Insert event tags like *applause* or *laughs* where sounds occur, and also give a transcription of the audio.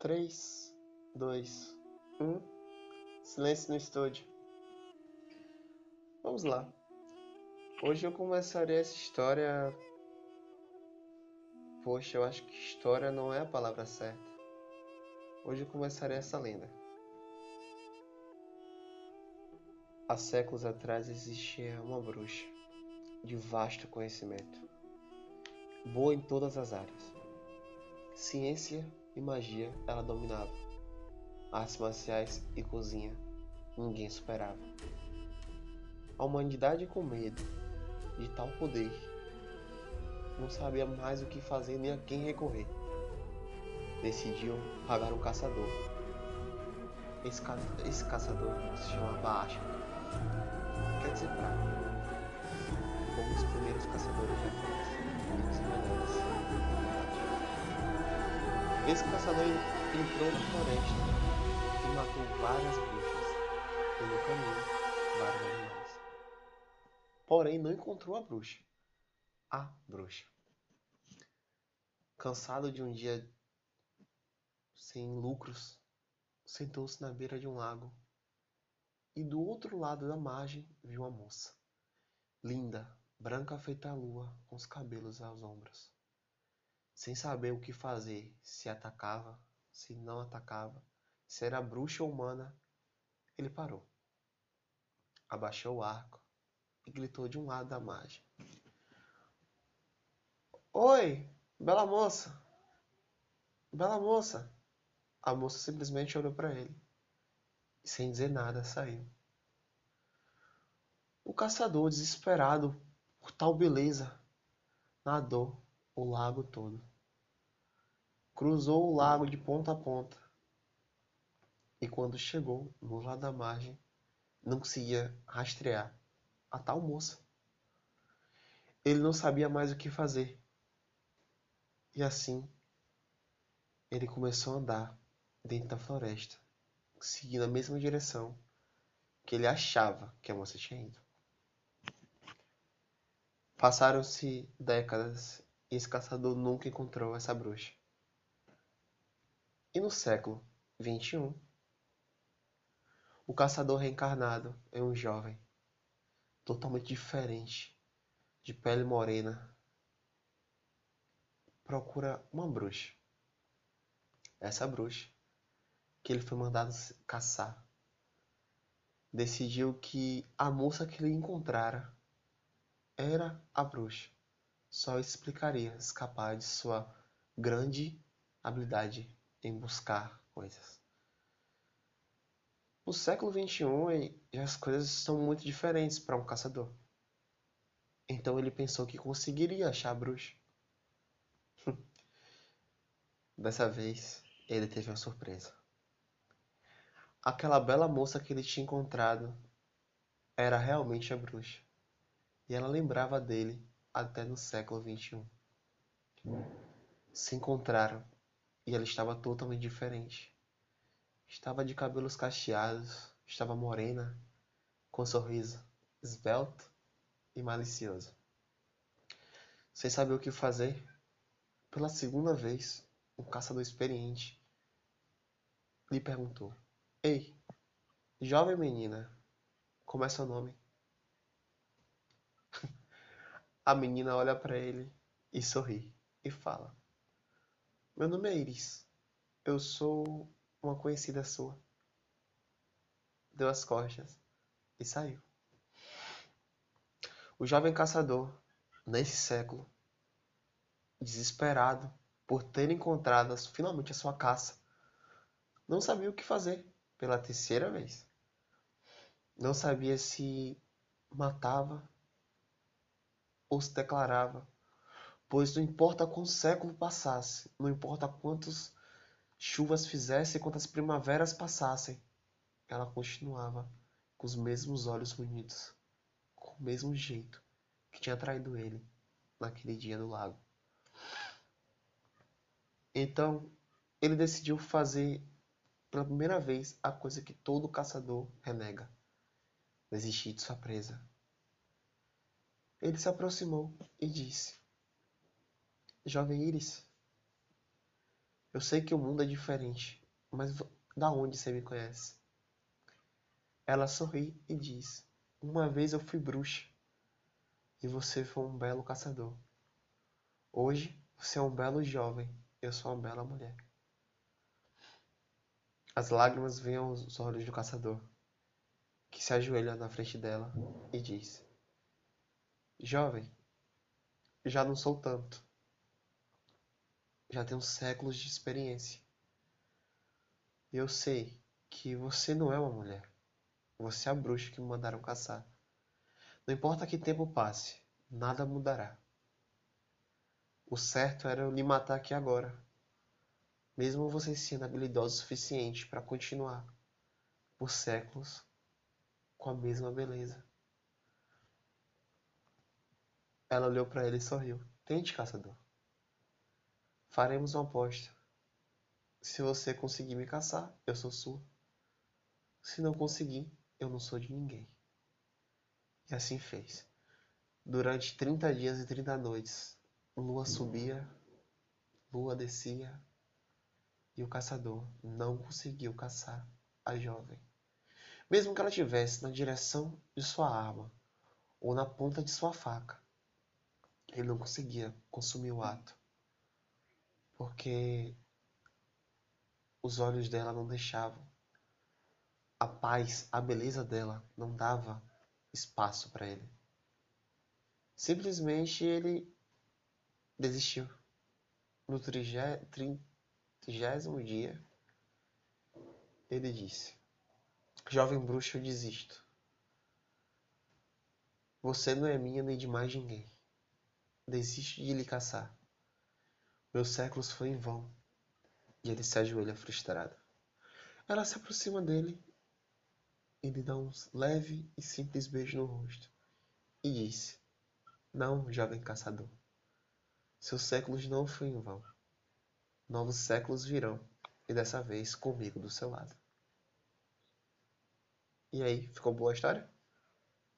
3, 2, 1. Silêncio no estúdio. Vamos lá. Hoje eu começarei essa história. Poxa, eu acho que história não é a palavra certa. Hoje eu começarei essa lenda. Há séculos atrás existia uma bruxa de vasto conhecimento, boa em todas as áreas. Ciência e magia ela dominava. Artes marciais e cozinha ninguém superava. A humanidade com medo de tal poder não sabia mais o que fazer nem a quem recorrer. Decidiu pagar um caçador. Esse, ca... esse caçador se chamava Ashka. Quer dizer praga. Como os primeiros caçadores Esse caçador entrou na floresta e matou várias bruxas no caminho vários animais. Porém, não encontrou a bruxa. A bruxa. Cansado de um dia sem lucros, sentou-se na beira de um lago e do outro lado da margem viu uma moça, linda, branca feita a lua, com os cabelos aos ombros sem saber o que fazer, se atacava, se não atacava, se era bruxa ou humana, ele parou. Abaixou o arco e gritou de um lado da margem. Oi, bela moça! Bela moça! A moça simplesmente olhou para ele e, sem dizer nada, saiu. O caçador, desesperado por tal beleza, nadou o lago todo cruzou o lago de ponta a ponta e quando chegou no lado da margem não conseguia rastrear a tal moça. Ele não sabia mais o que fazer. E assim ele começou a andar dentro da floresta, seguindo a mesma direção que ele achava que a moça tinha ido. Passaram-se décadas e esse caçador nunca encontrou essa bruxa. E no século XXI, o caçador reencarnado é um jovem, totalmente diferente, de pele morena, procura uma bruxa. Essa bruxa, que ele foi mandado caçar, decidiu que a moça que ele encontrara era a bruxa. Só explicaria escapar de sua grande habilidade em buscar coisas. No século XXI, as coisas estão muito diferentes para um caçador. Então ele pensou que conseguiria achar a bruxa. *laughs* Dessa vez, ele teve uma surpresa. Aquela bela moça que ele tinha encontrado era realmente a bruxa. E ela lembrava dele até no século XXI. Se encontraram e ela estava totalmente diferente. Estava de cabelos cacheados, estava morena, com um sorriso esbelto e malicioso. Sem saber o que fazer, pela segunda vez, um caçador experiente lhe perguntou: Ei, jovem menina, como é seu nome? *laughs* A menina olha para ele e sorri e fala: meu nome é Iris. Eu sou uma conhecida sua. Deu as costas e saiu. O jovem caçador, nesse século, desesperado por ter encontrado finalmente a sua caça, não sabia o que fazer pela terceira vez. Não sabia se matava ou se declarava pois não importa quanto século passasse, não importa quantas chuvas fizesse, quantas primaveras passassem, ela continuava com os mesmos olhos bonitos, com o mesmo jeito que tinha atraído ele naquele dia no lago. Então, ele decidiu fazer pela primeira vez a coisa que todo caçador renega: desistir de sua presa. Ele se aproximou e disse: Jovem Iris, Eu sei que o mundo é diferente, mas da onde você me conhece? Ela sorri e diz: Uma vez eu fui bruxa e você foi um belo caçador. Hoje você é um belo jovem, eu sou uma bela mulher. As lágrimas vêm aos olhos do caçador, que se ajoelha na frente dela e diz: Jovem, já não sou tanto. Já tenho séculos de experiência. Eu sei que você não é uma mulher. Você é a bruxa que me mandaram caçar. Não importa que tempo passe, nada mudará. O certo era eu lhe matar aqui agora, mesmo você sendo habilidoso o suficiente para continuar por séculos com a mesma beleza. Ela olhou para ele e sorriu. Tente, caçador. Faremos uma aposta. Se você conseguir me caçar, eu sou sua. Se não conseguir, eu não sou de ninguém. E assim fez. Durante trinta dias e trinta noites, lua subia, lua descia, e o caçador não conseguiu caçar a jovem. Mesmo que ela estivesse na direção de sua arma ou na ponta de sua faca, ele não conseguia consumir o ato, porque os olhos dela não deixavam. A paz, a beleza dela não dava espaço para ele. Simplesmente ele desistiu. No trigésimo dia, ele disse: Jovem bruxo, eu desisto. Você não é minha nem de mais ninguém. Desisto de lhe caçar. Meus séculos foi em vão. E ele se ajoelha frustrado. Ela se aproxima dele ele dá um leve e simples beijo no rosto e disse: Não, jovem caçador. Seus séculos não foram em vão. Novos séculos virão, e dessa vez comigo do seu lado. E aí, ficou boa a história?